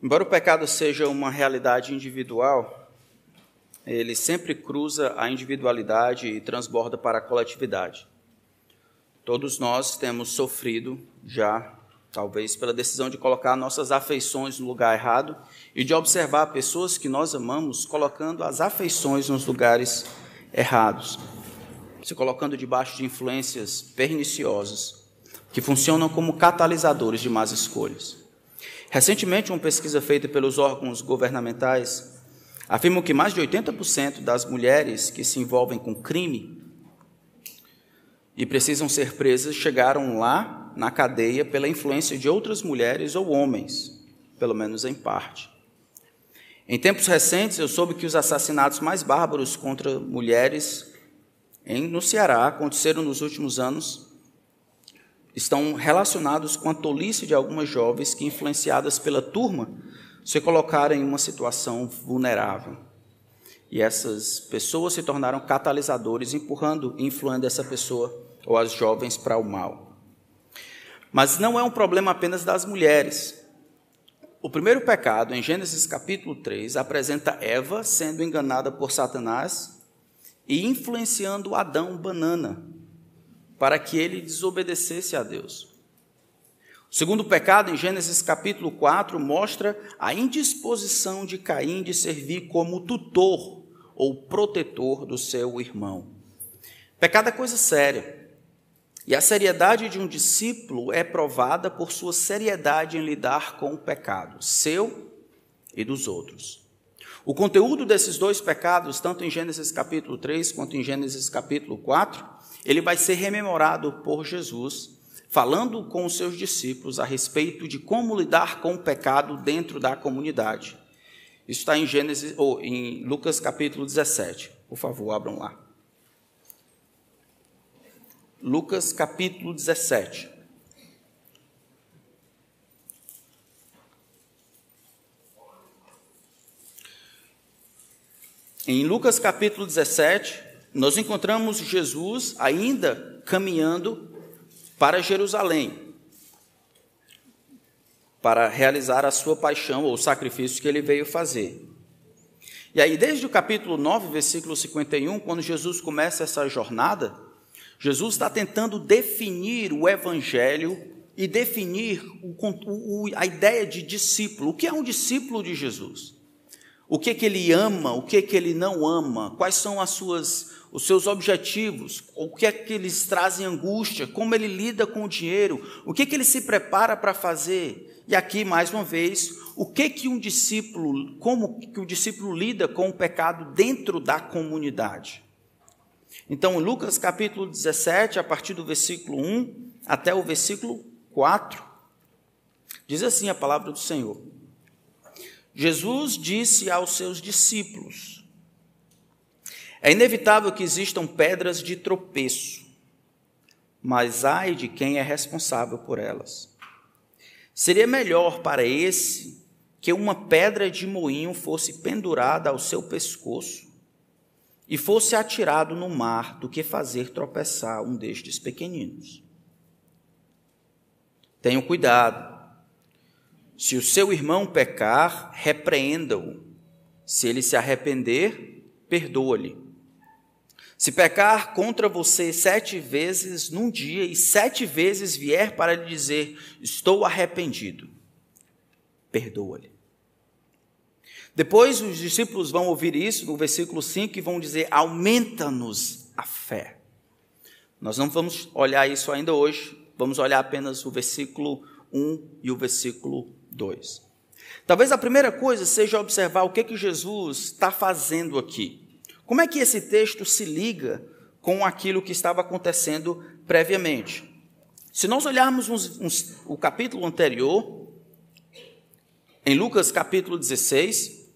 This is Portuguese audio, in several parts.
Embora o pecado seja uma realidade individual, ele sempre cruza a individualidade e transborda para a coletividade. Todos nós temos sofrido já, talvez pela decisão de colocar nossas afeições no lugar errado e de observar pessoas que nós amamos colocando as afeições nos lugares errados, se colocando debaixo de influências perniciosas que funcionam como catalisadores de más escolhas. Recentemente, uma pesquisa feita pelos órgãos governamentais afirma que mais de 80% das mulheres que se envolvem com crime e precisam ser presas chegaram lá na cadeia pela influência de outras mulheres ou homens, pelo menos em parte. Em tempos recentes, eu soube que os assassinatos mais bárbaros contra mulheres em, no Ceará aconteceram nos últimos anos estão relacionados com a tolice de algumas jovens que, influenciadas pela turma, se colocaram em uma situação vulnerável. E essas pessoas se tornaram catalisadores, empurrando e influindo essa pessoa ou as jovens para o mal. Mas não é um problema apenas das mulheres. O primeiro pecado, em Gênesis capítulo 3, apresenta Eva sendo enganada por Satanás e influenciando Adão banana, para que ele desobedecesse a Deus. O segundo pecado, em Gênesis capítulo 4, mostra a indisposição de Caim de servir como tutor ou protetor do seu irmão. Pecado é coisa séria. E a seriedade de um discípulo é provada por sua seriedade em lidar com o pecado, seu e dos outros. O conteúdo desses dois pecados, tanto em Gênesis capítulo 3 quanto em Gênesis capítulo 4, ele vai ser rememorado por Jesus, falando com os seus discípulos a respeito de como lidar com o pecado dentro da comunidade. Isso está em Gênesis ou em Lucas capítulo 17. Por favor, abram lá. Lucas capítulo 17. Em Lucas capítulo 17, nós encontramos Jesus ainda caminhando para Jerusalém, para realizar a sua paixão ou sacrifício que ele veio fazer. E aí, desde o capítulo 9, versículo 51, quando Jesus começa essa jornada, Jesus está tentando definir o evangelho e definir o, o, a ideia de discípulo. O que é um discípulo de Jesus? O que, que ele ama, o que, que ele não ama, quais são as suas os seus objetivos, o que é que eles trazem angústia, como ele lida com o dinheiro, o que é que ele se prepara para fazer. E aqui, mais uma vez, o que que um discípulo, como que o discípulo lida com o pecado dentro da comunidade. Então, em Lucas capítulo 17, a partir do versículo 1 até o versículo 4, diz assim a palavra do Senhor. Jesus disse aos seus discípulos: é inevitável que existam pedras de tropeço, mas ai de quem é responsável por elas. Seria melhor para esse que uma pedra de moinho fosse pendurada ao seu pescoço e fosse atirado no mar do que fazer tropeçar um destes pequeninos. Tenham cuidado. Se o seu irmão pecar, repreenda-o. Se ele se arrepender, perdoa-lhe. Se pecar contra você sete vezes num dia e sete vezes vier para lhe dizer: Estou arrependido, perdoa-lhe. Depois os discípulos vão ouvir isso no versículo 5 e vão dizer: Aumenta-nos a fé. Nós não vamos olhar isso ainda hoje, vamos olhar apenas o versículo 1 e o versículo 2. Talvez a primeira coisa seja observar o que, que Jesus está fazendo aqui. Como é que esse texto se liga com aquilo que estava acontecendo previamente? Se nós olharmos uns, uns, o capítulo anterior, em Lucas capítulo 16,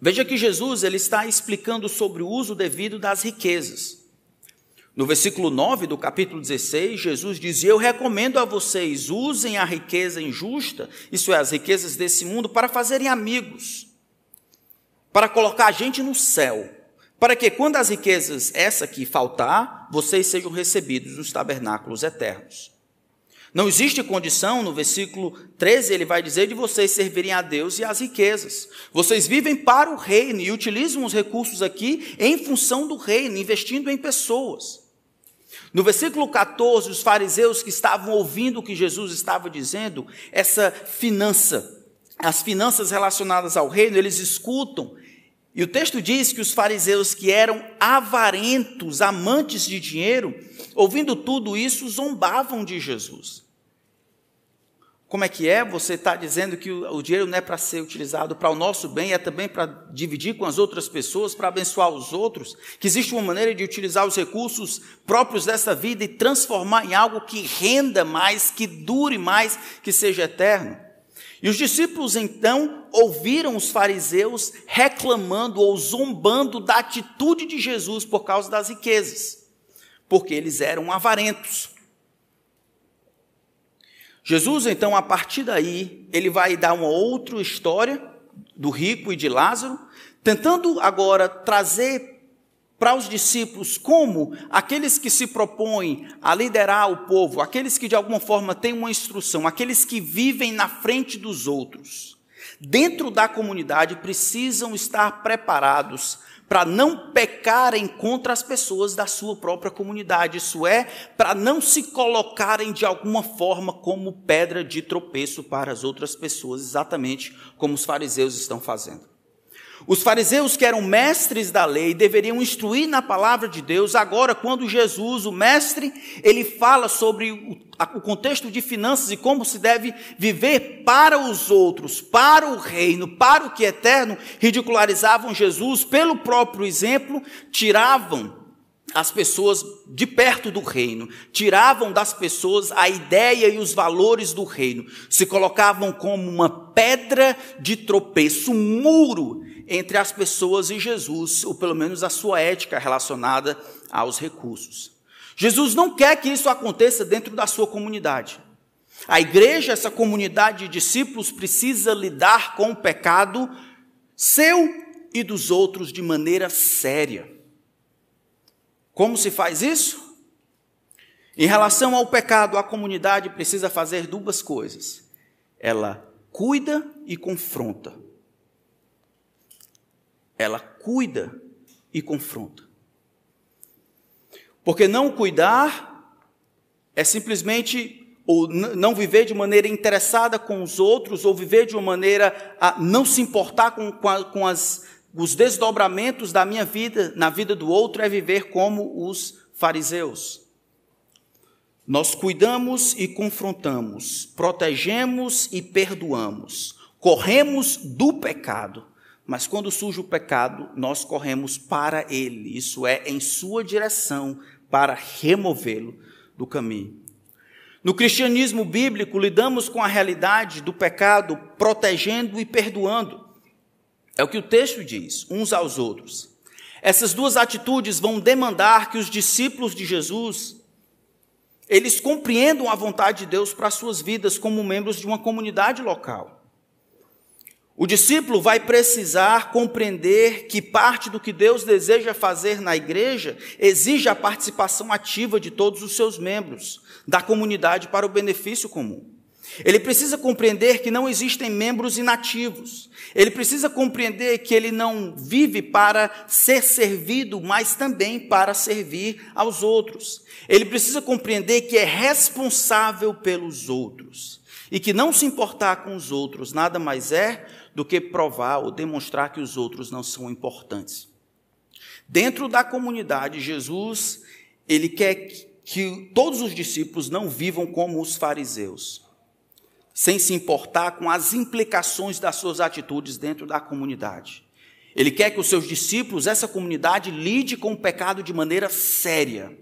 veja que Jesus ele está explicando sobre o uso devido das riquezas. No versículo 9 do capítulo 16, Jesus diz: Eu recomendo a vocês, usem a riqueza injusta, isso é, as riquezas desse mundo, para fazerem amigos, para colocar a gente no céu para que quando as riquezas essa que faltar, vocês sejam recebidos nos tabernáculos eternos. Não existe condição, no versículo 13, ele vai dizer de vocês servirem a Deus e às riquezas. Vocês vivem para o reino e utilizam os recursos aqui em função do reino, investindo em pessoas. No versículo 14, os fariseus que estavam ouvindo o que Jesus estava dizendo, essa finança, as finanças relacionadas ao reino, eles escutam. E o texto diz que os fariseus que eram avarentos, amantes de dinheiro, ouvindo tudo isso, zombavam de Jesus. Como é que é? Você está dizendo que o, dinheiro não é para ser utilizado para o nosso bem, é também para dividir com as outras pessoas, para abençoar os outros? Que existe uma maneira de utilizar os recursos próprios dessa vida e transformar em algo que renda mais, que dure mais, que seja eterno? E os discípulos então ouviram os fariseus reclamando ou zombando da atitude de Jesus por causa das riquezas, porque eles eram avarentos. Jesus, então, a partir daí, ele vai dar uma outra história do rico e de Lázaro, tentando agora trazer para os discípulos como aqueles que se propõem a liderar o povo, aqueles que de alguma forma têm uma instrução, aqueles que vivem na frente dos outros, dentro da comunidade, precisam estar preparados para não pecarem contra as pessoas da sua própria comunidade, isso é, para não se colocarem de alguma forma como pedra de tropeço para as outras pessoas, exatamente como os fariseus estão fazendo. Os fariseus, que eram mestres da lei, deveriam instruir na palavra de Deus. Agora, quando Jesus, o mestre, ele fala sobre o, contexto de finanças e como se deve viver para os outros, para o reino, para o que é eterno, ridicularizavam Jesus pelo próprio exemplo, tiravam as pessoas de perto do reino, tiravam das pessoas a ideia e os valores do reino, se colocavam como uma pedra de tropeço, um muro entre as pessoas e Jesus, ou pelo menos a sua ética relacionada aos recursos. Jesus não quer que isso aconteça dentro da sua comunidade. A igreja, essa comunidade de discípulos, precisa lidar com o pecado seu e dos outros de maneira séria. Como se faz isso? Em relação ao pecado, a comunidade precisa fazer duas coisas. Ela cuida e confronta ela cuida e confronta. Porque não cuidar é simplesmente ou não viver de maneira interessada com os outros, ou viver de uma maneira a não se importar com, com as, os desdobramentos da minha vida na vida do outro, é viver como os fariseus. Nós cuidamos e confrontamos, protegemos e perdoamos, corremos do pecado, mas quando surge o pecado, nós corremos para ele, isso é, em sua direção, para removê-lo do caminho. No cristianismo bíblico, lidamos com a realidade do pecado protegendo e perdoando. É o que o texto diz, uns aos outros. Essas duas atitudes vão demandar que os discípulos de Jesus eles compreendam a vontade de Deus para as suas vidas como membros de uma comunidade local. O discípulo vai precisar compreender que parte do que Deus deseja fazer na igreja exige a participação ativa de todos os seus membros, da comunidade para o benefício comum. Ele precisa compreender que não existem membros inativos. Ele precisa compreender que ele não vive para ser servido, mas também para servir aos outros. Ele precisa compreender que é responsável pelos outros e que não se importar com os outros nada mais é do que provar ou demonstrar que os outros não são importantes. Dentro da comunidade, Jesus, ele quer que todos os discípulos não vivam como os fariseus, sem se importar com as implicações das suas atitudes dentro da comunidade. Ele quer que os seus discípulos, essa comunidade, lide com o pecado de maneira séria,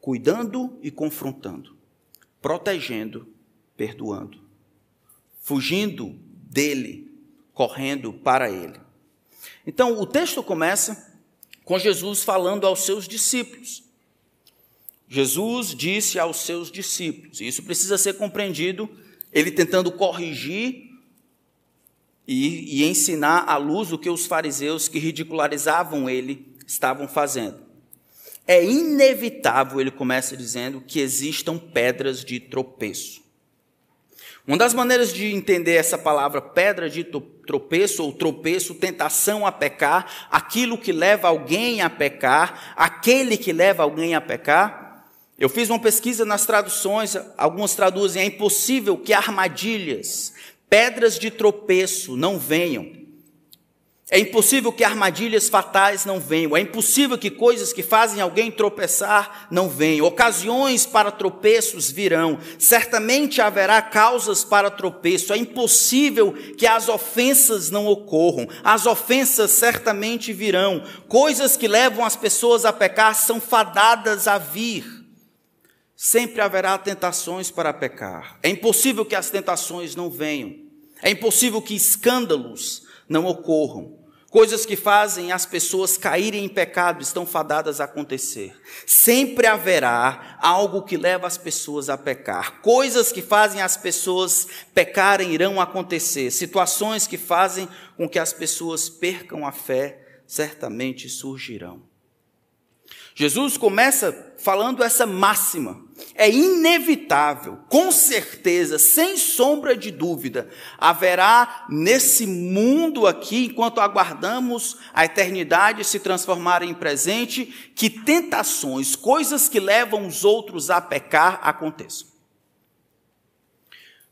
cuidando e confrontando, protegendo, perdoando, fugindo dele, correndo para ele. Então, o texto começa com Jesus falando aos seus discípulos. Jesus disse aos seus discípulos, e isso precisa ser compreendido, ele tentando corrigir e, e ensinar à luz o que os fariseus que ridicularizavam ele estavam fazendo. é inevitável, ele começa dizendo, que existam pedras de tropeço. Uma das maneiras de entender essa palavra pedra de tropeço ou tropeço, tentação a pecar, aquilo que leva alguém a pecar, aquele que leva alguém a pecar. Eu fiz uma pesquisa nas traduções, algumas traduzem: é impossível que armadilhas, pedras de tropeço não venham. É impossível que armadilhas fatais não venham. É impossível que coisas que fazem alguém tropeçar não venham. Ocasiões para tropeços virão. Certamente haverá causas para tropeço. É impossível que as ofensas não ocorram. As ofensas certamente virão. Coisas que levam as pessoas a pecar são fadadas a vir. Sempre haverá tentações para pecar. É impossível que as tentações não venham. É impossível que escândalos não ocorram. Coisas que fazem as pessoas caírem em pecado estão fadadas a acontecer. Sempre haverá algo que leva as pessoas a pecar. Coisas que fazem as pessoas pecarem irão acontecer. Situações que fazem com que as pessoas percam a fé certamente surgirão. Jesus começa falando essa máxima. É inevitável, com certeza, sem sombra de dúvida, haverá nesse mundo aqui, enquanto aguardamos a eternidade se transformar em presente, que tentações, coisas que levam os outros a pecar, aconteçam.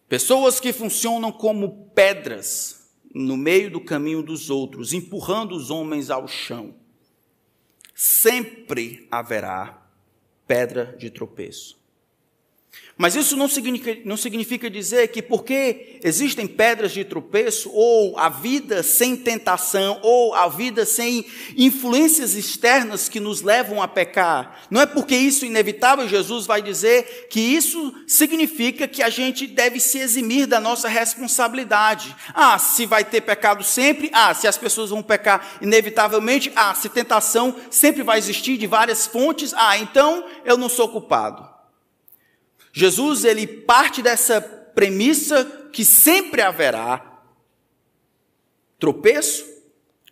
Pessoas que funcionam como pedras no meio do caminho dos outros, empurrando os homens ao chão sempre haverá pedra de tropeço. Mas isso não significa, não significa dizer que porque existem pedras de tropeço, ou a vida sem tentação, ou a vida sem influências externas que nos levam a pecar, não é porque isso é inevitável, Jesus vai dizer que isso significa que a gente deve se eximir da nossa responsabilidade. Ah, se vai ter pecado sempre, ah, se as pessoas vão pecar inevitavelmente, ah, se tentação sempre vai existir de várias fontes, ah, então eu não sou culpado. Jesus ele parte dessa premissa que sempre haverá tropeço,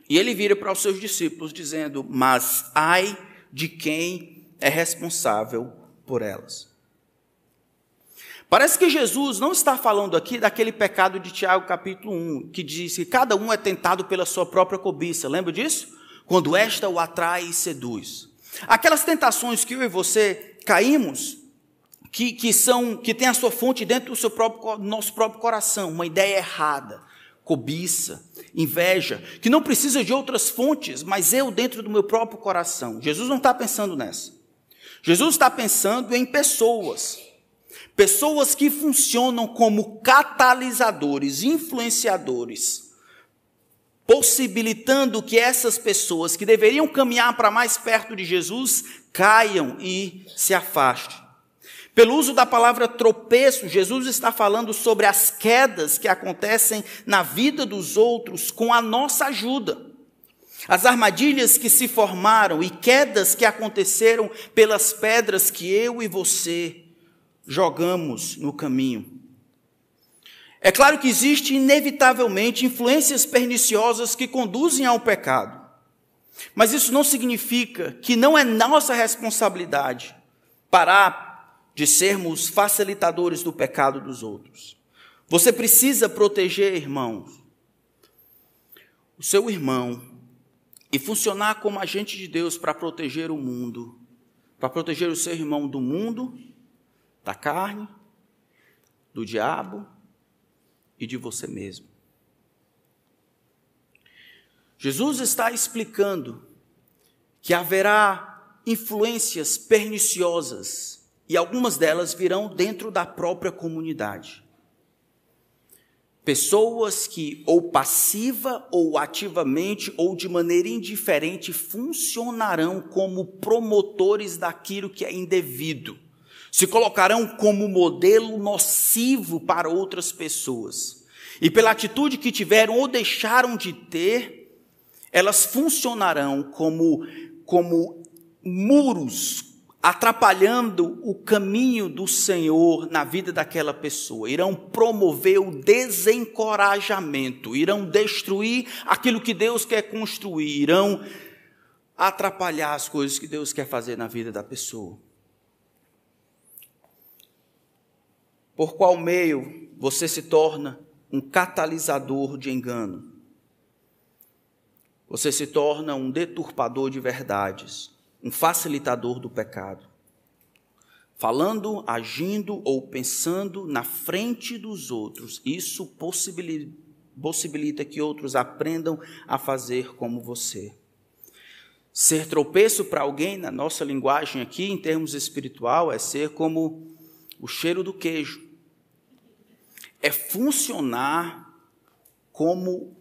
e ele vira para os seus discípulos dizendo: "Mas ai de quem é responsável por elas". Parece que Jesus não está falando aqui daquele pecado de Tiago capítulo 1, que diz que cada um é tentado pela sua própria cobiça. Lembra disso? Quando esta o atrai e seduz. Aquelas tentações que eu e você caímos, que, que, são, que tem a sua fonte dentro do seu próprio, nosso próprio coração, uma ideia errada, cobiça, inveja, que não precisa de outras fontes, mas eu dentro do meu próprio coração. Jesus não está pensando nessa. Jesus está pensando em pessoas. Pessoas que funcionam como catalisadores, influenciadores, possibilitando que essas pessoas que deveriam caminhar para mais perto de Jesus caiam e se afastem. Pelo uso da palavra tropeço, Jesus está falando sobre as quedas que acontecem na vida dos outros com a nossa ajuda. As armadilhas que se formaram e quedas que aconteceram pelas pedras que eu e você jogamos no caminho. É claro que existe inevitavelmente influências perniciosas que conduzem ao pecado. Mas isso não significa que não é nossa responsabilidade parar de sermos facilitadores do pecado dos outros. Você precisa proteger, irmãos, o seu irmão e funcionar como agente de Deus para proteger o mundo, para proteger o seu irmão do mundo, da carne, do diabo e de você mesmo. Jesus está explicando que haverá influências perniciosas e algumas delas virão dentro da própria comunidade. Pessoas que, ou passiva ou ativamente, ou de maneira indiferente, funcionarão como promotores daquilo que é indevido. Se colocarão como modelo nocivo para outras pessoas. E pela atitude que tiveram ou deixaram de ter, elas funcionarão como, como muros atrapalhando o caminho do Senhor na vida daquela pessoa, irão promover o desencorajamento, irão destruir aquilo que Deus quer construir, irão atrapalhar as coisas que Deus quer fazer na vida da pessoa. Por qual meio você se torna um catalisador de engano? Você se torna um deturpador de verdades, um facilitador do pecado. Falando, agindo ou pensando na frente dos outros, isso possibilita, que outros aprendam a fazer como você. Ser tropeço para alguém, na nossa linguagem aqui, em termos espiritual, é ser como o cheiro do queijo. É funcionar como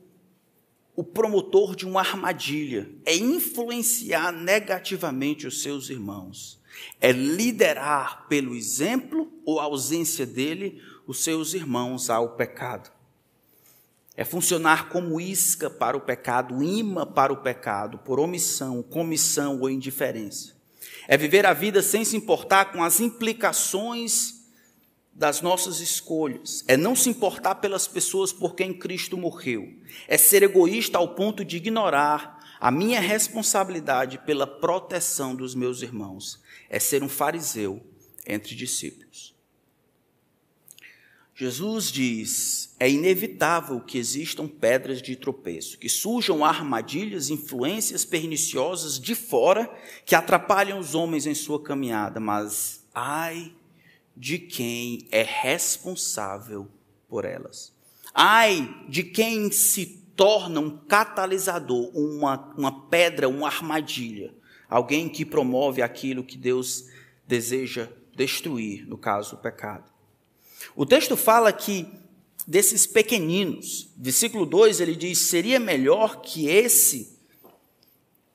o promotor de uma armadilha, é influenciar negativamente os seus irmãos, é liderar pelo exemplo ou ausência dele os seus irmãos ao pecado. É funcionar como isca para o pecado, imã para o pecado, por omissão, comissão ou indiferença. É viver a vida sem se importar com as implicações das nossas escolhas. É não se importar pelas pessoas por quem Cristo morreu. É ser egoísta ao ponto de ignorar a minha responsabilidade pela proteção dos meus irmãos. É ser um fariseu entre discípulos. Jesus diz: é inevitável que existam pedras de tropeço, que surjam armadilhas, influências perniciosas de fora que atrapalham os homens em sua caminhada, mas ai de quem é responsável por elas. Ai de quem se torna um catalisador, uma, uma pedra, uma armadilha, alguém que promove aquilo que Deus deseja destruir, no caso, o pecado. O texto fala que desses pequeninos, versículo 2 ele diz: seria melhor que esse,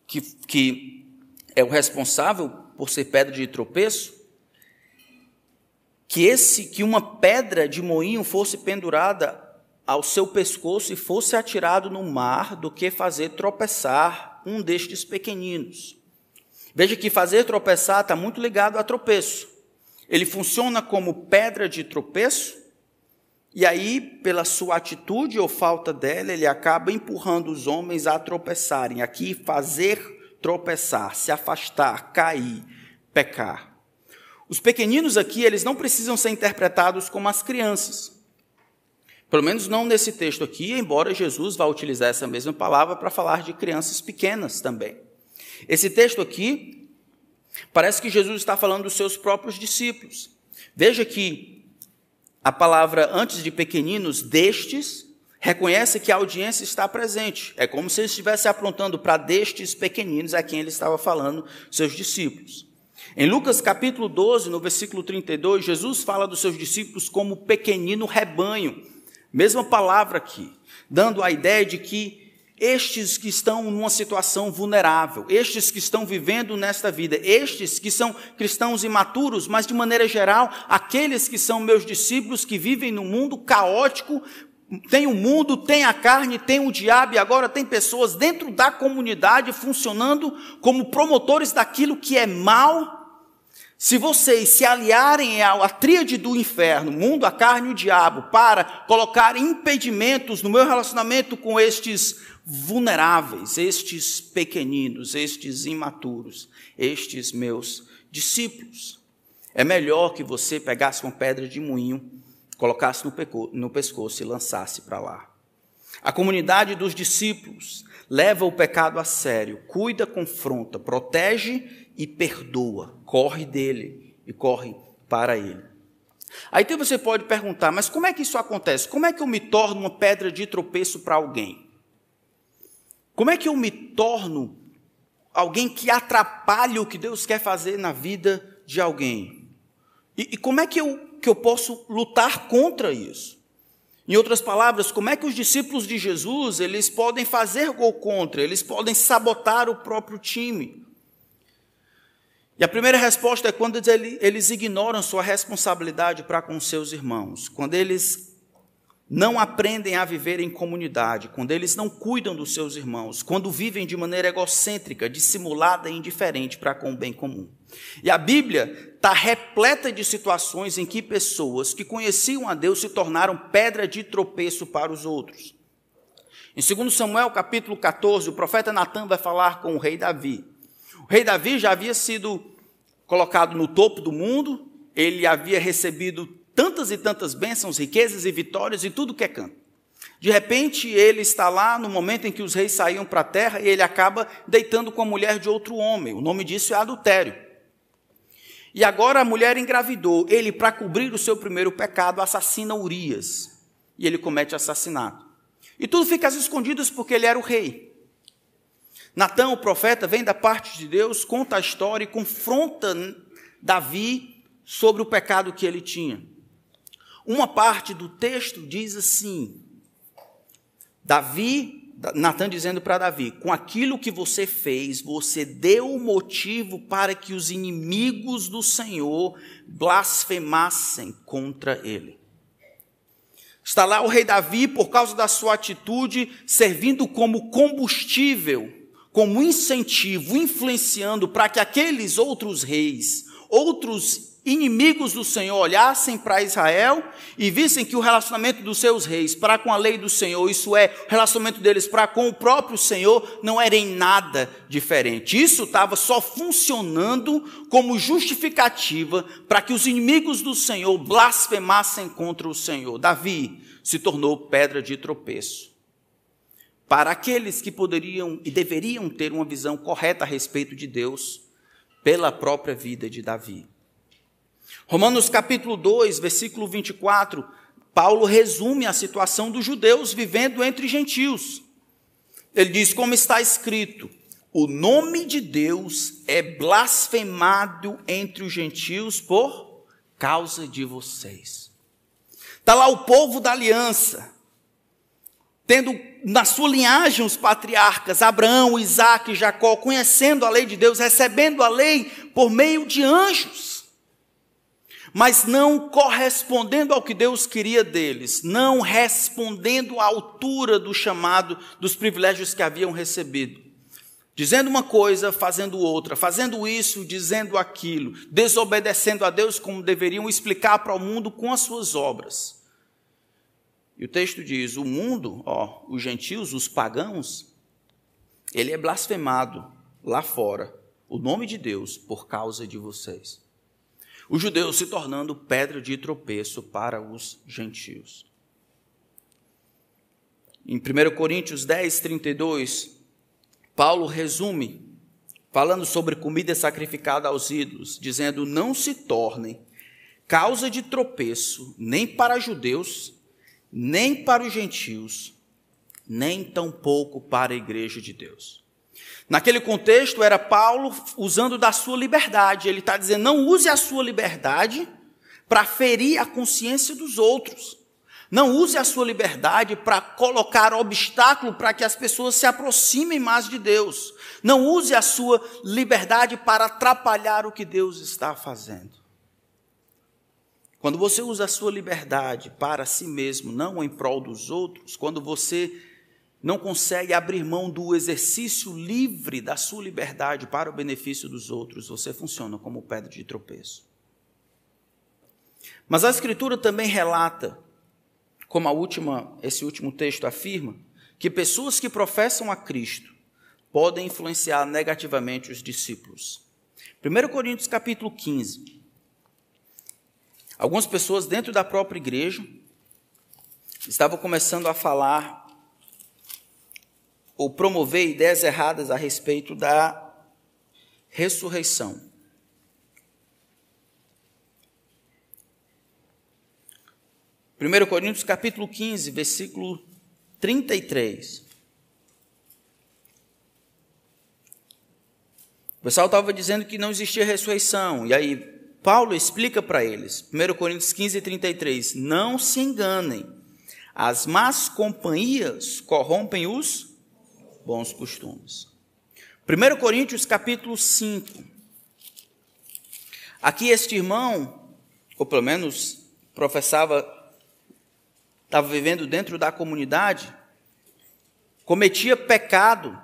que, que é o responsável por ser pedra de tropeço, que esse, que uma pedra de moinho fosse pendurada ao seu pescoço e fosse atirado no mar, do que fazer tropeçar um destes pequeninos. Veja que fazer tropeçar está muito ligado a tropeço. Ele funciona como pedra de tropeço, e aí, pela sua atitude ou falta dela, ele acaba empurrando os homens a tropeçarem. Aqui, fazer tropeçar, se afastar, cair, pecar. Os pequeninos aqui, eles não precisam ser interpretados como as crianças. Pelo menos não nesse texto aqui, embora Jesus vá utilizar essa mesma palavra para falar de crianças pequenas também. Esse texto aqui Parece que Jesus está falando dos seus próprios discípulos. Veja que a palavra antes de pequeninos, destes, reconhece que a audiência está presente. É como se ele estivesse aprontando para destes pequeninos a quem ele estava falando, seus discípulos. Em Lucas capítulo 12, no versículo 32, Jesus fala dos seus discípulos como pequenino rebanho. Mesma palavra aqui, dando a ideia de que estes que estão numa situação vulnerável, estes que estão vivendo nesta vida, estes que são cristãos imaturos, mas de maneira geral, aqueles que são meus discípulos que vivem no mundo caótico, tem o mundo, tem a carne, tem o diabo e agora tem pessoas dentro da comunidade funcionando como promotores daquilo que é mal. Se vocês se aliarem à tríade do inferno, mundo, a carne e o diabo, para colocar impedimentos no meu relacionamento com estes vulneráveis, estes pequeninos, estes imaturos, estes meus discípulos. É melhor que você pegasse uma pedra de moinho, colocasse no pescoço e lançasse para lá. A comunidade dos discípulos leva o pecado a sério, cuida, confronta, protege e perdoa, corre dele e corre para ele. Aí então você pode perguntar, mas como é que isso acontece? Como é que eu me torno uma pedra de tropeço para alguém? Como é que eu me torno alguém que atrapalha o que Deus quer fazer na vida de alguém? E, e como é que eu, que eu posso lutar contra isso? Em outras palavras, como é que os discípulos de Jesus eles podem fazer gol contra? Eles podem sabotar o próprio time? E a primeira resposta é quando eles ignoram sua responsabilidade para com seus irmãos, quando eles não aprendem a viver em comunidade, quando eles não cuidam dos seus irmãos, quando vivem de maneira egocêntrica, dissimulada e indiferente para com o bem comum. E a Bíblia está repleta de situações em que pessoas que conheciam a Deus se tornaram pedra de tropeço para os outros. Em 2 Samuel capítulo 14, o profeta Natan vai falar com o rei Davi. Rei Davi já havia sido colocado no topo do mundo, ele havia recebido tantas e tantas bênçãos, riquezas e vitórias e tudo que é canto. De repente, ele está lá no momento em que os reis saíam para a terra e ele acaba deitando com a mulher de outro homem. O nome disso é adultério. E agora a mulher engravidou. Ele, para cobrir o seu primeiro pecado, assassina Urias. E ele comete assassinato. E tudo fica às escondidas porque ele era o rei. Natão, o profeta, vem da parte de Deus, conta a história e confronta Davi sobre o pecado que ele tinha. Uma parte do texto diz assim: Davi, Natan dizendo para Davi: com aquilo que você fez, você deu o motivo para que os inimigos do Senhor blasfemassem contra ele. Está lá o rei Davi, por causa da sua atitude, servindo como combustível, como incentivo, influenciando para que aqueles outros reis, outros inimigos do Senhor olhassem para Israel e vissem que o relacionamento dos seus reis para com a lei do Senhor, isso é, o relacionamento deles para com o próprio Senhor, não era em nada diferente. Isso estava só funcionando como justificativa para que os inimigos do Senhor blasfemassem contra o Senhor. Davi se tornou pedra de tropeço. Para aqueles que poderiam e deveriam ter uma visão correta a respeito de Deus, pela própria vida de Davi. Romanos capítulo 2, versículo 24, Paulo resume a situação dos judeus vivendo entre gentios. Ele diz: como está escrito, o nome de Deus é blasfemado entre os gentios por causa de vocês. Está lá o povo da aliança, tendo na sua linhagem os patriarcas Abraão, Isaac e Jacó, conhecendo a lei de Deus, recebendo a lei por meio de anjos mas não correspondendo ao que Deus queria deles, não respondendo à altura do chamado, dos privilégios que haviam recebido. Dizendo uma coisa, fazendo outra, fazendo isso, dizendo aquilo, desobedecendo a Deus como deveriam explicar para o mundo com as suas obras. E o texto diz: o mundo, ó, os gentios, os pagãos, ele é blasfemado lá fora, o nome de Deus, por causa de vocês os judeus se tornando pedra de tropeço para os gentios. Em 1 Coríntios 10, 32, Paulo resume, falando sobre comida sacrificada aos ídolos, dizendo: Não se tornem causa de tropeço nem para judeus, nem para os gentios, nem tampouco para a igreja de Deus. Naquele contexto, era Paulo usando da sua liberdade. Ele está dizendo: não use a sua liberdade para ferir a consciência dos outros. Não use a sua liberdade para colocar obstáculo para que as pessoas se aproximem mais de Deus. Não use a sua liberdade para atrapalhar o que Deus está fazendo. Quando você usa a sua liberdade para si mesmo, não em prol dos outros, quando você não consegue abrir mão do exercício livre da sua liberdade para o benefício dos outros, você funciona como pedra de tropeço. Mas a Escritura também relata, como última, esse último texto afirma, que pessoas que professam a Cristo podem influenciar negativamente os discípulos. 1 Coríntios capítulo 15. Algumas pessoas dentro da própria igreja estavam começando a falar ou promover ideias erradas a respeito da ressurreição. Primeiro Coríntios capítulo 15, versículo 33. O pessoal estava dizendo que não existia ressurreição. E aí, Paulo explica para eles, 1 Coríntios 15, 33, não se enganem, as más companhias corrompem os bons costumes. 1 Coríntios capítulo 5. Aqui este irmão, ou pelo menos professava, estava vivendo dentro da comunidade, cometia pecado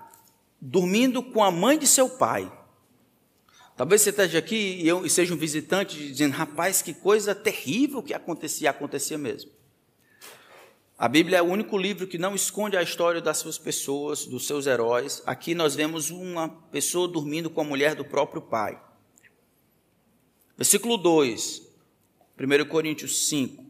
dormindo com a mãe de seu pai. Talvez você esteja aqui e eu seja um visitante dizendo, rapaz, que coisa terrível que acontecia, acontecia mesmo. A Bíblia é o único livro que não esconde a história das suas pessoas, dos seus heróis. Aqui nós vemos uma pessoa dormindo com a mulher do próprio pai. Versículo 2, 1 Coríntios 5.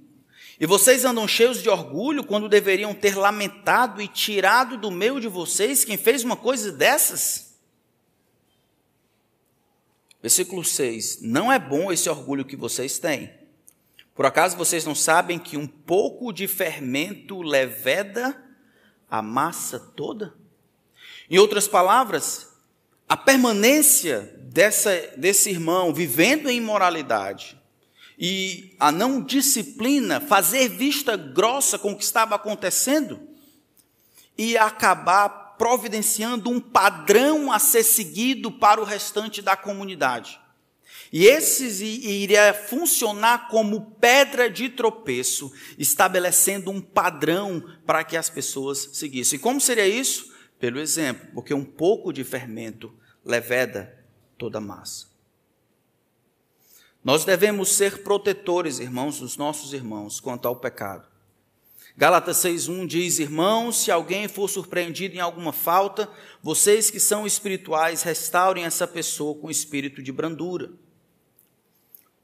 E vocês andam cheios de orgulho quando deveriam ter lamentado e tirado do meio de vocês quem fez uma coisa dessas? Versículo 6. Não é bom esse orgulho que vocês têm. Por acaso vocês não sabem que um pouco de fermento leveda a massa toda? Em outras palavras, a permanência dessa, desse irmão vivendo em imoralidade e a não disciplina, fazer vista grossa com o que estava acontecendo e acabar providenciando um padrão a ser seguido para o restante da comunidade. E esses iria funcionar como pedra de tropeço, estabelecendo um padrão para que as pessoas seguissem. Como seria isso? Pelo exemplo, porque um pouco de fermento leveda toda a massa. Nós devemos ser protetores, irmãos, dos nossos irmãos quanto ao pecado. Gálatas 6:1 diz: "Irmãos, se alguém for surpreendido em alguma falta, vocês que são espirituais, restaurem essa pessoa com espírito de brandura."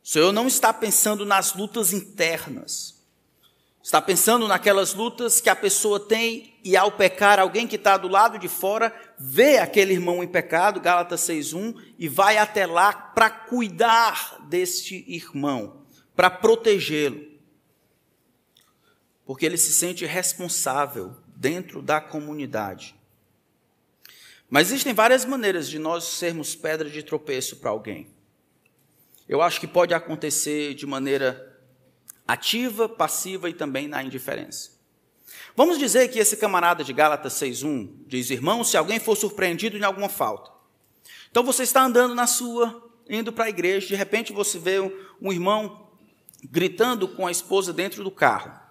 O Senhor não está pensando nas lutas internas. Está pensando naquelas lutas que a pessoa tem e ao pecar, alguém que está do lado de fora vê aquele irmão em pecado, Gálatas 6.1, e vai até lá para cuidar deste irmão, para protegê-lo. Porque ele se sente responsável dentro da comunidade. Mas existem várias maneiras de nós sermos pedra de tropeço para alguém. Eu acho que pode acontecer de maneira ativa, passiva e também na indiferença. Vamos dizer que esse camarada de Gálatas 6:1 diz: "Irmão, se alguém for surpreendido em alguma falta". Então você está andando na sua, indo para a igreja, de repente você vê um irmão gritando com a esposa dentro do carro.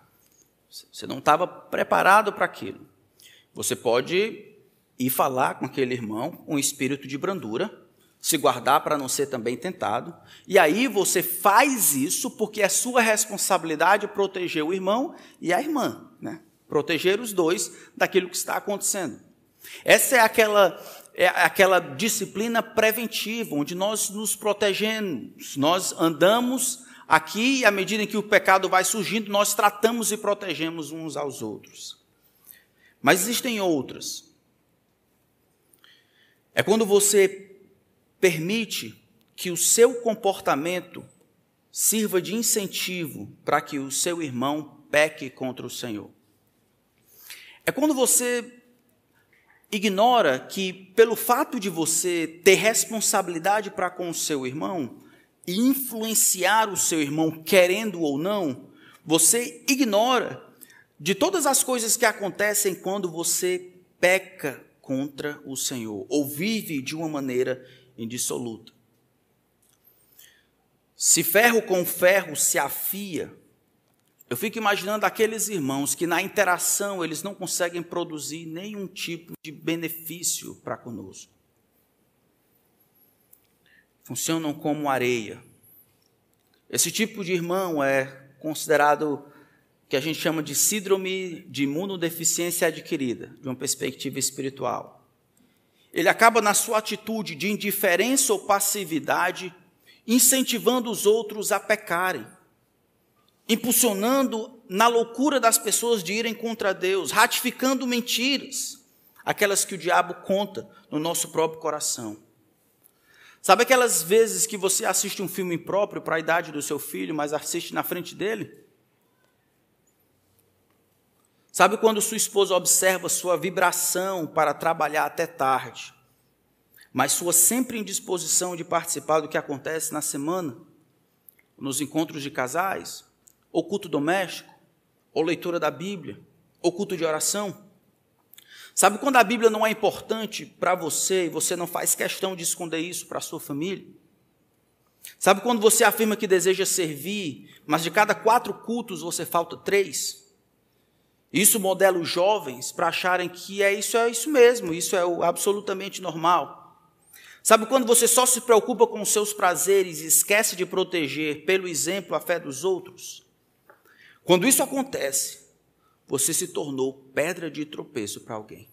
Você não estava preparado para aquilo. Você pode ir falar com aquele irmão um espírito de brandura se guardar para não ser também tentado. E aí você faz isso porque é sua responsabilidade proteger o irmão e a irmã, né? Proteger os dois daquilo que está acontecendo. Essa é aquela é aquela disciplina preventiva onde nós nos protegemos, nós andamos aqui à medida em que o pecado vai surgindo, nós tratamos e protegemos uns aos outros. Mas existem outras. É quando você permite que o seu comportamento sirva de incentivo para que o seu irmão peque contra o Senhor. É quando você ignora que, pelo fato de você ter responsabilidade para com o seu irmão e influenciar o seu irmão, querendo ou não, você ignora de todas as coisas que acontecem quando você peca contra o Senhor ou vive de uma maneira indissoluta. Se ferro com ferro se afia, eu fico imaginando aqueles irmãos que na interação eles não conseguem produzir nenhum tipo de benefício para conosco. Funcionam como areia. Esse tipo de irmão é considerado que a gente chama de síndrome de imunodeficiência adquirida, de uma perspectiva espiritual. Ele acaba na sua atitude de indiferença ou passividade, incentivando os outros a pecarem, impulsionando na loucura das pessoas de irem contra Deus, ratificando mentiras, aquelas que o diabo conta no nosso próprio coração. Sabe aquelas vezes que você assiste um filme próprio para a idade do seu filho, mas assiste na frente dele? Sabe quando sua esposa observa sua vibração para trabalhar até tarde, mas sua sempre indisposição de participar do que acontece na semana, nos encontros de casais, ou culto doméstico, ou leitura da Bíblia, ou culto de oração? Sabe quando a Bíblia não é importante para você e você não faz questão de esconder isso para a sua família? Sabe quando você afirma que deseja servir, mas de cada quatro cultos você falta três? Isso modela os jovens para acharem que é isso, é isso mesmo, isso é absolutamente normal. Sabe quando você só se preocupa com os seus prazeres e esquece de proteger, pelo exemplo, a fé dos outros? Quando isso acontece, você se tornou pedra de tropeço para alguém.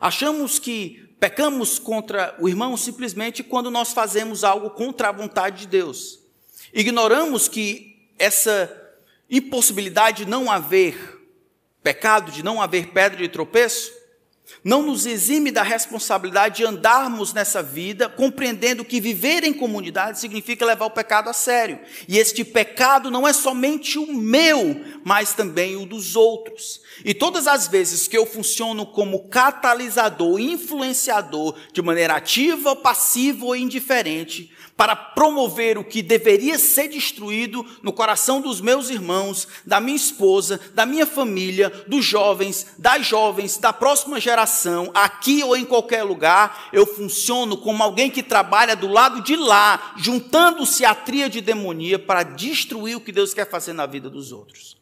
Achamos que pecamos contra o irmão simplesmente quando nós fazemos algo contra a vontade de Deus. Ignoramos que essa impossibilidade de não haver pecado, de não haver pedra de tropeço, não nos exime da responsabilidade de andarmos nessa vida, compreendendo que viver em comunidade significa levar o pecado a sério. E este pecado não é somente o meu, mas também o dos outros. E todas as vezes que eu funciono como catalisador, influenciador, de maneira ativa, passiva ou indiferente, para promover o que deveria ser destruído no coração dos meus irmãos, da minha esposa, da minha família, dos jovens, das jovens, da próxima geração, aqui ou em qualquer lugar, eu funciono como alguém que trabalha do lado de lá, juntando-se à tríade demonia para destruir o que Deus quer fazer na vida dos outros.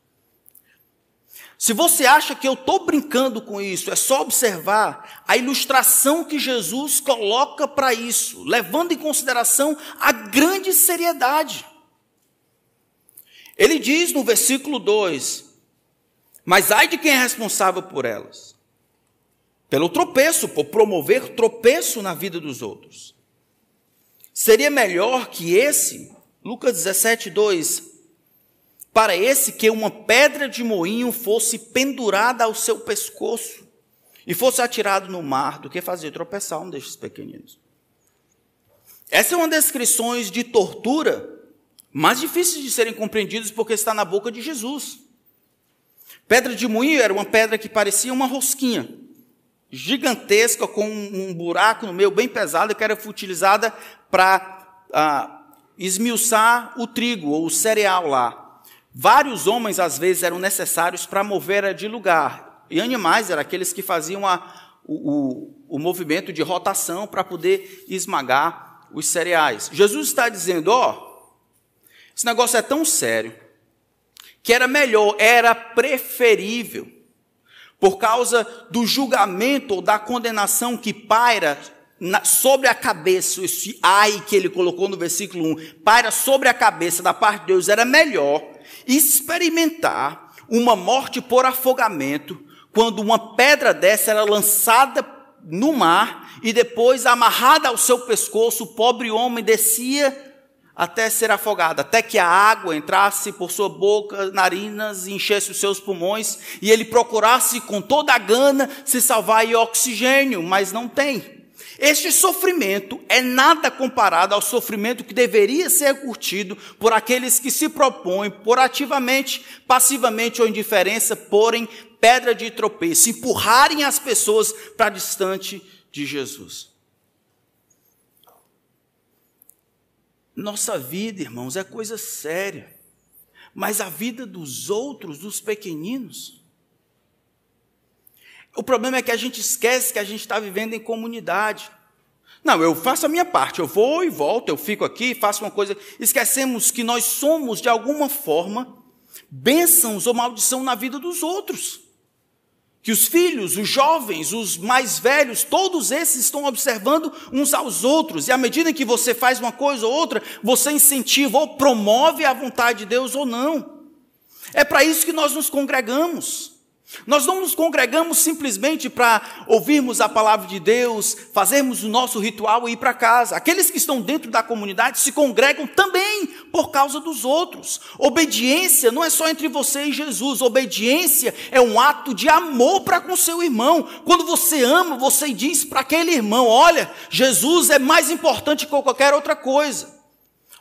Se você acha que eu estou brincando com isso, é só observar a ilustração que Jesus coloca para isso, levando em consideração a grande seriedade. Ele diz no versículo 2: Mas ai de quem é responsável por elas, pelo tropeço, por promover tropeço na vida dos outros. Seria melhor que esse, Lucas 17, 2, para esse que uma pedra de moinho fosse pendurada ao seu pescoço e fosse atirado no mar do que fazer tropeçar um destes pequeninos. Essa é uma das descrições de tortura mais difíceis de serem compreendidas porque está na boca de Jesus. Pedra de moinho era uma pedra que parecia uma rosquinha, gigantesca, com um buraco no meio bem pesado, que era utilizada para ah, esmiuçar o trigo ou o cereal lá. Vários homens, às vezes, eram necessários para mover de lugar. E animais eram aqueles que faziam a, o, o, o movimento de rotação para poder esmagar os cereais. Jesus está dizendo: ó, oh, esse negócio é tão sério que era melhor, era preferível, por causa do julgamento ou da condenação que paira na, sobre a cabeça, esse ai que ele colocou no versículo 1, paira sobre a cabeça da parte de Deus, era melhor experimentar uma morte por afogamento, quando uma pedra dessa era lançada no mar e depois amarrada ao seu pescoço, o pobre homem descia até ser afogado, até que a água entrasse por sua boca, narinas enchesse os seus pulmões, e ele procurasse com toda a gana se salvar e oxigênio, mas não tem. Este sofrimento é nada comparado ao sofrimento que deveria ser curtido por aqueles que se propõem, por ativamente, passivamente ou indiferença, porem pedra de tropeço, empurrarem as pessoas para distante de Jesus. Nossa vida, irmãos, é coisa séria. Mas a vida dos outros, dos pequeninos, o problema é que a gente esquece que a gente está vivendo em comunidade. Não, eu faço a minha parte, eu vou e volto, eu fico aqui, faço uma coisa. Esquecemos que nós somos, de alguma forma, bênçãos ou maldição na vida dos outros. Que os filhos, os jovens, os mais velhos, todos esses estão observando uns aos outros. E à medida que você faz uma coisa ou outra, você incentiva ou promove a vontade de Deus ou não. É para isso que nós nos congregamos. Nós não nos congregamos simplesmente para ouvirmos a palavra de Deus, fazermos o nosso ritual e ir para casa. Aqueles que estão dentro da comunidade se congregam também por causa dos outros. Obediência não é só entre você e Jesus, obediência é um ato de amor para com seu irmão. Quando você ama, você diz para aquele irmão: Olha, Jesus é mais importante que qualquer outra coisa.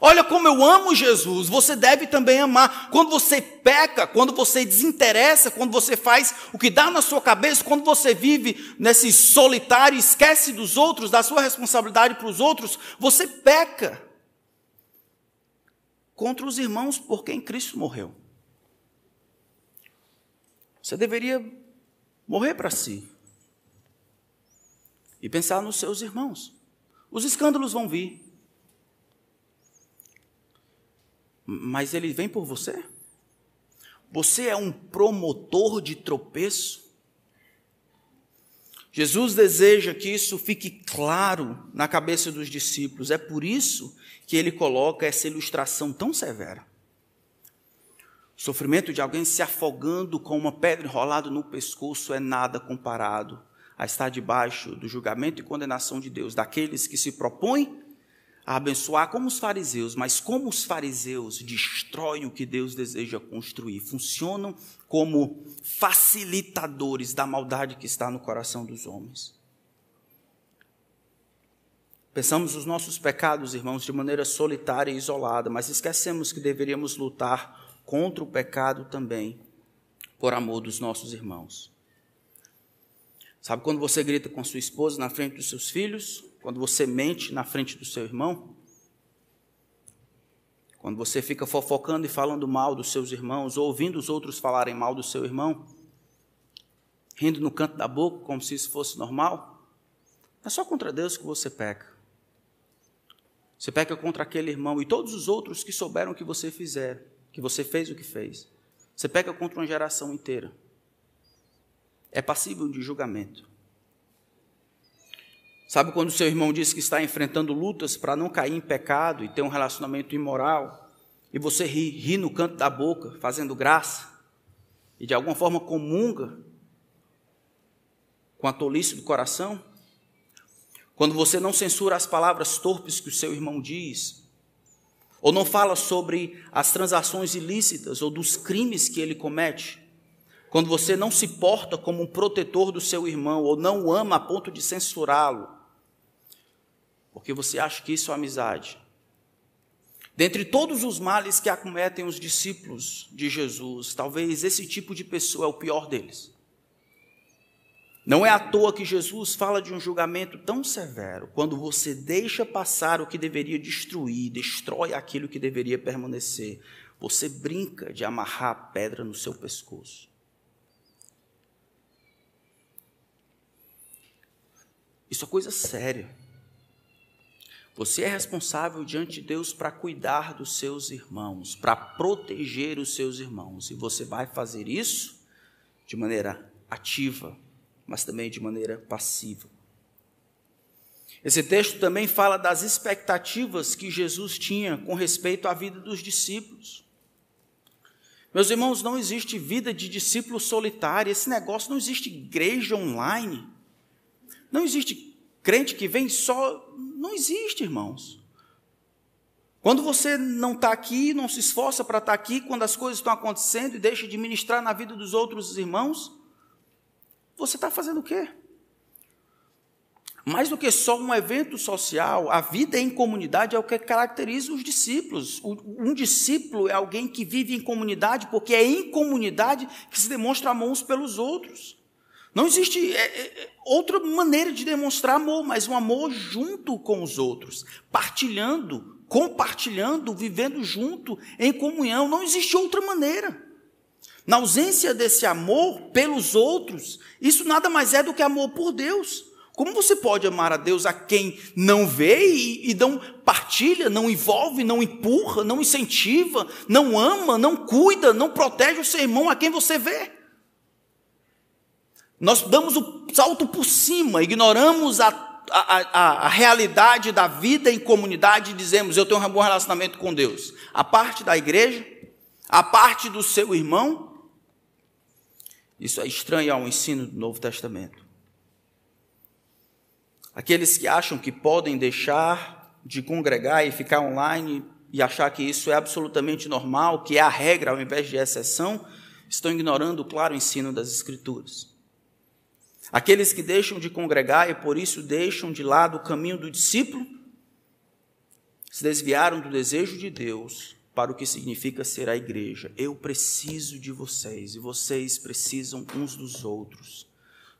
Olha como eu amo Jesus, você deve também amar. Quando você peca, quando você desinteressa, quando você faz o que dá na sua cabeça, quando você vive nesse solitário, esquece dos outros, da sua responsabilidade para os outros, você peca contra os irmãos por quem Cristo morreu. Você deveria morrer para si e pensar nos seus irmãos. Os escândalos vão vir. Mas ele vem por você? Você é um promotor de tropeço? Jesus deseja que isso fique claro na cabeça dos discípulos. É por isso que ele coloca essa ilustração tão severa. O sofrimento de alguém se afogando com uma pedra enrolada no pescoço é nada comparado a estar debaixo do julgamento e condenação de Deus, daqueles que se propõem a abençoar como os fariseus, mas como os fariseus destroem o que Deus deseja construir, funcionam como facilitadores da maldade que está no coração dos homens. Pensamos os nossos pecados, irmãos, de maneira solitária e isolada, mas esquecemos que deveríamos lutar contra o pecado também, por amor dos nossos irmãos. Sabe quando você grita com sua esposa na frente dos seus filhos? Quando você mente na frente do seu irmão? Quando você fica fofocando e falando mal dos seus irmãos, ou ouvindo os outros falarem mal do seu irmão? Rindo no canto da boca como se isso fosse normal? É só contra Deus que você peca. Você peca contra aquele irmão e todos os outros que souberam que você fizer, que você fez o que fez. Você peca contra uma geração inteira. É passível de julgamento. Sabe quando seu irmão diz que está enfrentando lutas para não cair em pecado e ter um relacionamento imoral, e você ri, ri no canto da boca, fazendo graça, e de alguma forma comunga com a tolice do coração? Quando você não censura as palavras torpes que o seu irmão diz, ou não fala sobre as transações ilícitas ou dos crimes que ele comete, quando você não se porta como um protetor do seu irmão ou não o ama a ponto de censurá-lo, porque você acha que isso é amizade. Dentre todos os males que acometem os discípulos de Jesus, talvez esse tipo de pessoa é o pior deles. Não é à toa que Jesus fala de um julgamento tão severo, quando você deixa passar o que deveria destruir, destrói aquilo que deveria permanecer. Você brinca de amarrar a pedra no seu pescoço. Isso é coisa séria. Você é responsável diante de Deus para cuidar dos seus irmãos, para proteger os seus irmãos. E você vai fazer isso de maneira ativa, mas também de maneira passiva. Esse texto também fala das expectativas que Jesus tinha com respeito à vida dos discípulos. Meus irmãos, não existe vida de discípulo solitário, esse negócio não existe igreja online. Não existe crente que vem só. Não existe, irmãos. Quando você não está aqui, não se esforça para estar tá aqui, quando as coisas estão acontecendo e deixa de ministrar na vida dos outros irmãos, você está fazendo o quê? Mais do que só um evento social, a vida em comunidade é o que caracteriza os discípulos. Um discípulo é alguém que vive em comunidade, porque é em comunidade que se demonstra amor uns pelos outros. Não existe é, é, é, outra maneira de demonstrar amor, mas um amor junto com os outros, partilhando, compartilhando, vivendo junto, em comunhão. Não existe outra maneira. Na ausência desse amor pelos outros, isso nada mais é do que amor por Deus. Como você pode amar a Deus a quem não vê e, e não partilha, não envolve, não empurra, não incentiva, não ama, não cuida, não protege o seu irmão a quem você vê? Nós damos o salto por cima, ignoramos a, a, a, a, realidade da vida em comunidade e dizemos: eu tenho um bom relacionamento com Deus. A parte da igreja, a parte do seu irmão. Isso é estranho ao ensino do Novo Testamento. Aqueles que acham que podem deixar de congregar e ficar online e achar que isso é absolutamente normal, que é a regra ao invés de exceção, estão ignorando o claro ensino das Escrituras. Aqueles que deixam de congregar e por isso deixam de lado o caminho do discípulo, se desviaram do desejo de Deus para o que significa ser a igreja. Eu preciso de vocês e vocês precisam uns dos outros.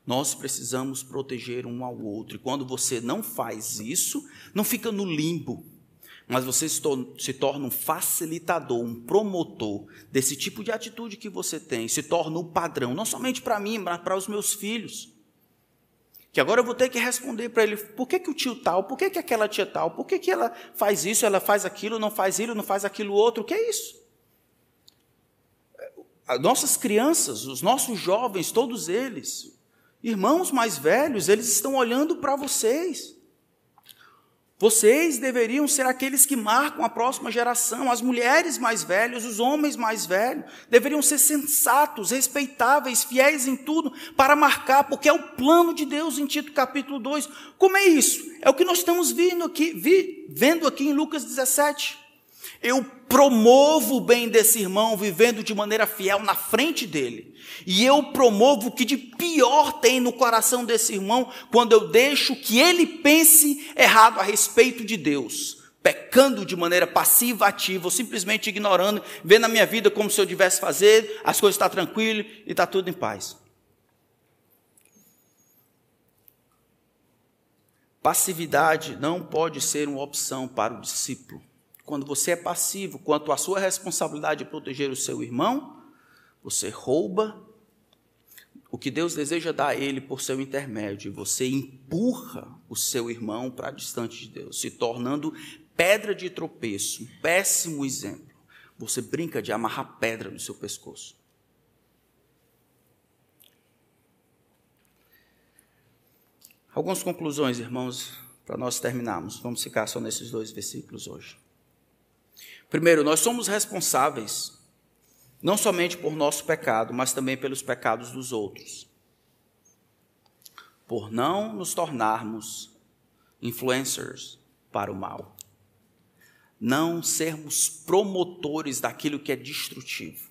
Nós precisamos proteger um ao outro. E quando você não faz isso, não fica no limbo, mas você se torna um facilitador, um promotor desse tipo de atitude que você tem, se torna o um padrão, não somente para mim, mas para os meus filhos. Que agora eu vou ter que responder para ele, por que, que o tio tal, por que, que aquela tia tal, por que, que ela faz isso, ela faz aquilo, não faz isso, não faz aquilo outro, o que é isso? As nossas crianças, os nossos jovens, todos eles, irmãos mais velhos, eles estão olhando para vocês. Vocês deveriam ser aqueles que marcam a próxima geração, as mulheres mais velhas, os homens mais velhos, deveriam ser sensatos, respeitáveis, fiéis em tudo, para marcar, porque é o plano de Deus em Tito capítulo 2. Como é isso? É o que nós estamos vendo aqui, vendo aqui em Lucas 17. Eu promovo o bem desse irmão vivendo de maneira fiel na frente dele. E eu promovo o que de pior tem no coração desse irmão quando eu deixo que ele pense errado a respeito de Deus, pecando de maneira passiva, ativa, ou simplesmente ignorando, vendo a minha vida como se eu tivesse fazer, as coisas estão tranquilas e está tudo em paz. Passividade não pode ser uma opção para o discípulo quando você é passivo quanto à sua responsabilidade de proteger o seu irmão, você rouba o que Deus deseja dar a ele por seu intermédio, você empurra o seu irmão para distante de Deus, se tornando pedra de tropeço, um péssimo exemplo. Você brinca de amarrar pedra no seu pescoço. Algumas conclusões, irmãos, para nós terminarmos. Vamos ficar só nesses dois versículos hoje. Primeiro, nós somos responsáveis não somente por nosso pecado, mas também pelos pecados dos outros. Por não nos tornarmos influencers para o mal. Não sermos promotores daquilo que é destrutivo.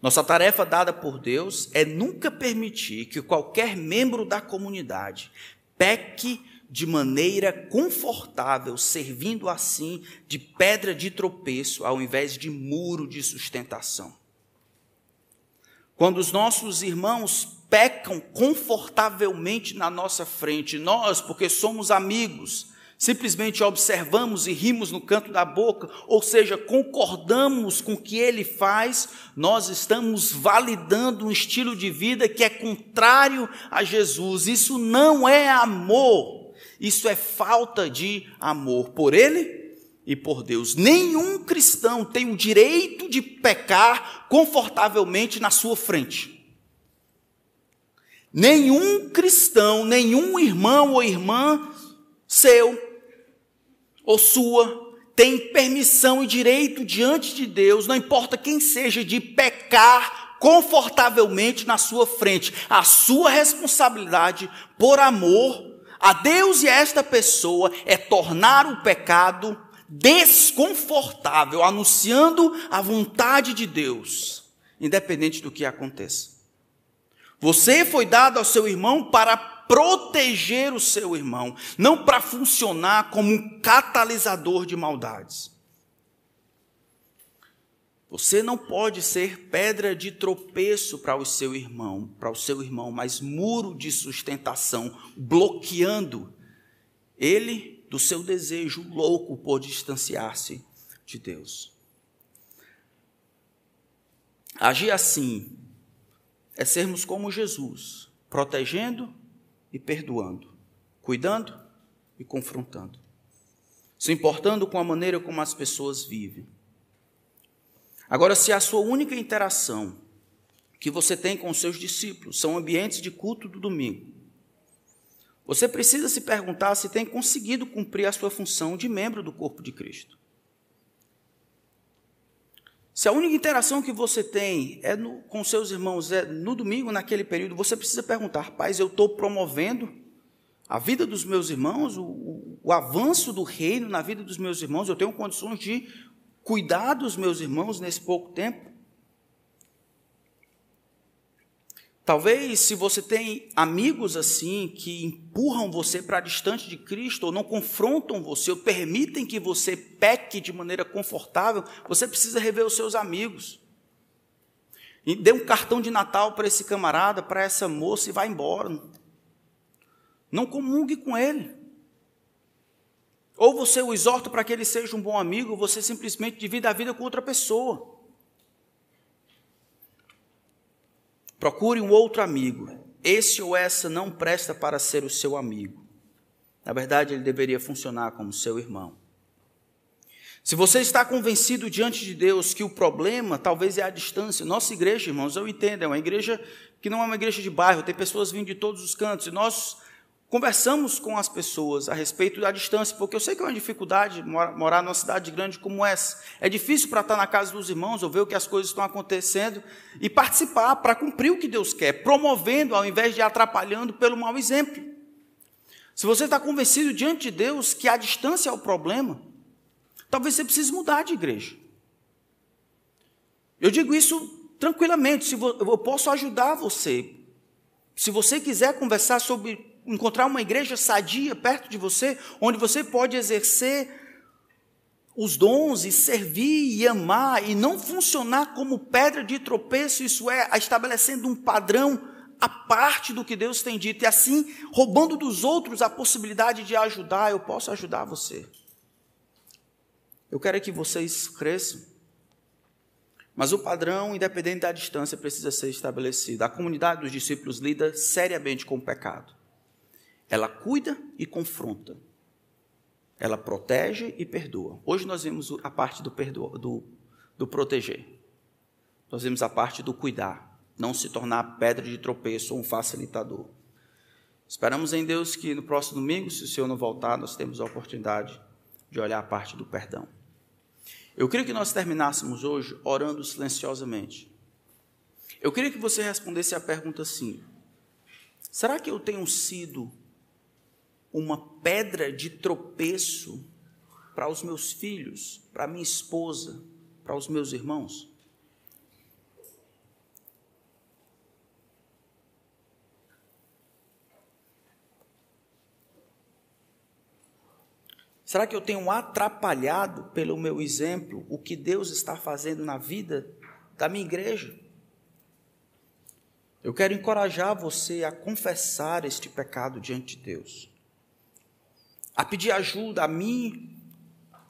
Nossa tarefa dada por Deus é nunca permitir que qualquer membro da comunidade peque de maneira confortável, servindo assim de pedra de tropeço ao invés de muro de sustentação. Quando os nossos irmãos pecam confortavelmente na nossa frente, nós, porque somos amigos, simplesmente observamos e rimos no canto da boca, ou seja, concordamos com o que ele faz, nós estamos validando um estilo de vida que é contrário a Jesus. Isso não é amor. Isso é falta de amor por Ele e por Deus. Nenhum cristão tem o direito de pecar confortavelmente na sua frente. Nenhum cristão, nenhum irmão ou irmã seu ou sua tem permissão e direito diante de Deus, não importa quem seja, de pecar confortavelmente na sua frente. A sua responsabilidade por amor a Deus e a esta pessoa é tornar o pecado desconfortável, anunciando a vontade de Deus, independente do que aconteça. Você foi dado ao seu irmão para proteger o seu irmão, não para funcionar como um catalisador de maldades. Você não pode ser pedra de tropeço para o seu irmão, para o seu irmão, mas muro de sustentação, bloqueando ele do seu desejo louco por distanciar-se de Deus. Agir assim é sermos como Jesus, protegendo e perdoando, cuidando e confrontando, se importando com a maneira como as pessoas vivem Agora, se a sua única interação que você tem com os seus discípulos são ambientes de culto do domingo, você precisa se perguntar se tem conseguido cumprir a sua função de membro do corpo de Cristo. Se a única interação que você tem é no, com seus irmãos é no domingo, naquele período, você precisa perguntar: Paz, eu estou promovendo a vida dos meus irmãos, o, o, o avanço do reino na vida dos meus irmãos, eu tenho condições de cuidar dos meus irmãos nesse pouco tempo? Talvez, se você tem amigos assim, que empurram você para distante de Cristo, ou não confrontam você, ou permitem que você peque de maneira confortável, você precisa rever os seus amigos. E dê um cartão de Natal para esse camarada, para essa moça e vá embora. Não comungue com ele. Ou você o exorta para que ele seja um bom amigo, ou você simplesmente divide a vida com outra pessoa. Procure um outro amigo. Esse ou essa não presta para ser o seu amigo. Na verdade, ele deveria funcionar como seu irmão. Se você está convencido diante de Deus que o problema talvez é a distância, nossa igreja, irmãos, eu entendo, é uma igreja que não é uma igreja de bairro, tem pessoas vindo de todos os cantos, e nós conversamos com as pessoas a respeito da distância, porque eu sei que é uma dificuldade morar numa cidade grande como essa. É difícil para estar na casa dos irmãos, ou ver o que as coisas estão acontecendo e participar para cumprir o que Deus quer, promovendo ao invés de atrapalhando pelo mau exemplo. Se você está convencido diante de Deus que a distância é o problema, talvez você precise mudar de igreja. Eu digo isso tranquilamente, eu posso ajudar você. Se você quiser conversar sobre encontrar uma igreja sadia perto de você, onde você pode exercer os dons e servir e amar e não funcionar como pedra de tropeço, isso é, estabelecendo um padrão a parte do que Deus tem dito e assim roubando dos outros a possibilidade de ajudar, eu posso ajudar você. Eu quero que vocês cresçam. Mas o padrão, independente da distância, precisa ser estabelecido. A comunidade dos discípulos lida seriamente com o pecado. Ela cuida e confronta. Ela protege e perdoa. Hoje nós vimos a parte do, perdoa, do, do proteger. Nós vimos a parte do cuidar. Não se tornar pedra de tropeço ou um facilitador. Esperamos em Deus que no próximo domingo, se o Senhor não voltar, nós temos a oportunidade de olhar a parte do perdão. Eu queria que nós terminássemos hoje orando silenciosamente. Eu queria que você respondesse a pergunta assim: será que eu tenho sido uma pedra de tropeço para os meus filhos, para minha esposa, para os meus irmãos? Será que eu tenho atrapalhado pelo meu exemplo o que Deus está fazendo na vida da minha igreja? Eu quero encorajar você a confessar este pecado diante de Deus a pedir ajuda a mim,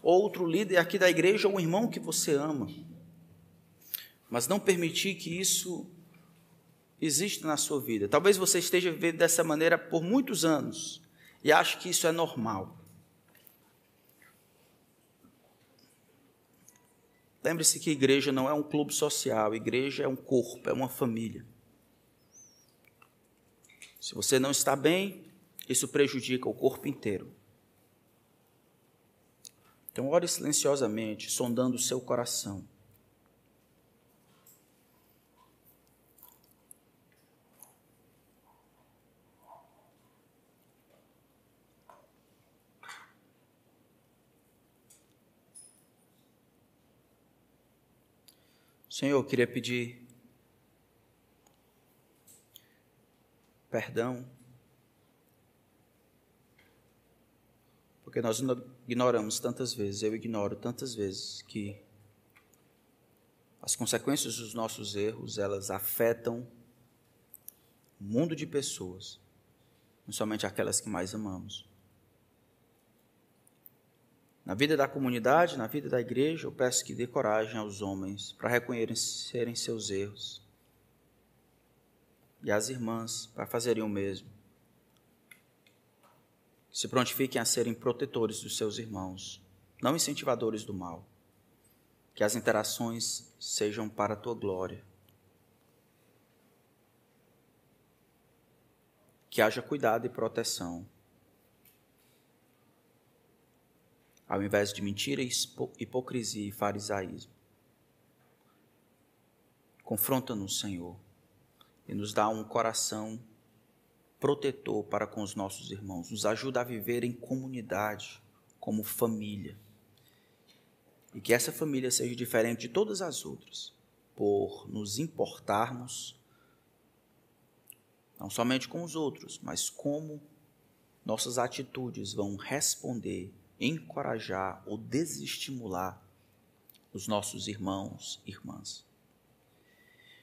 outro líder aqui da igreja, ou um irmão que você ama. Mas não permitir que isso exista na sua vida. Talvez você esteja vivendo dessa maneira por muitos anos e ache que isso é normal. Lembre-se que igreja não é um clube social, igreja é um corpo, é uma família. Se você não está bem, isso prejudica o corpo inteiro. Então, ore silenciosamente, sondando o seu coração. Senhor, eu queria pedir perdão Porque nós ignoramos tantas vezes, eu ignoro tantas vezes que as consequências dos nossos erros, elas afetam o mundo de pessoas, não somente aquelas que mais amamos. Na vida da comunidade, na vida da igreja, eu peço que dê coragem aos homens para reconhecerem seus erros. E às irmãs para fazerem o mesmo se prontifiquem a serem protetores dos seus irmãos, não incentivadores do mal. Que as interações sejam para a tua glória. Que haja cuidado e proteção. Ao invés de mentira, hipocrisia e farisaísmo. Confronta-nos, Senhor, e nos dá um coração protetor para com os nossos irmãos, nos ajuda a viver em comunidade, como família. E que essa família seja diferente de todas as outras, por nos importarmos não somente com os outros, mas como nossas atitudes vão responder, encorajar ou desestimular os nossos irmãos e irmãs.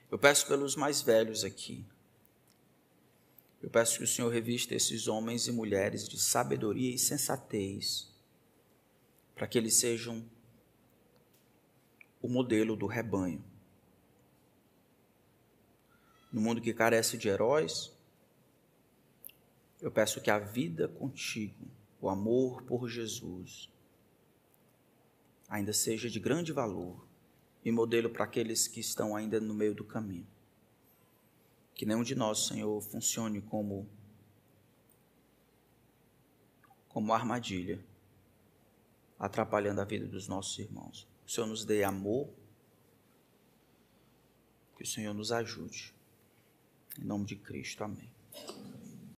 Eu peço pelos mais velhos aqui, eu peço que o Senhor revista esses homens e mulheres de sabedoria e sensatez, para que eles sejam o modelo do rebanho. No mundo que carece de heróis, eu peço que a vida contigo, o amor por Jesus, ainda seja de grande valor e modelo para aqueles que estão ainda no meio do caminho. Que nenhum de nós, Senhor, funcione como como armadilha, atrapalhando a vida dos nossos irmãos. O Senhor nos dê amor, que o Senhor nos ajude. Em nome de Cristo, amém.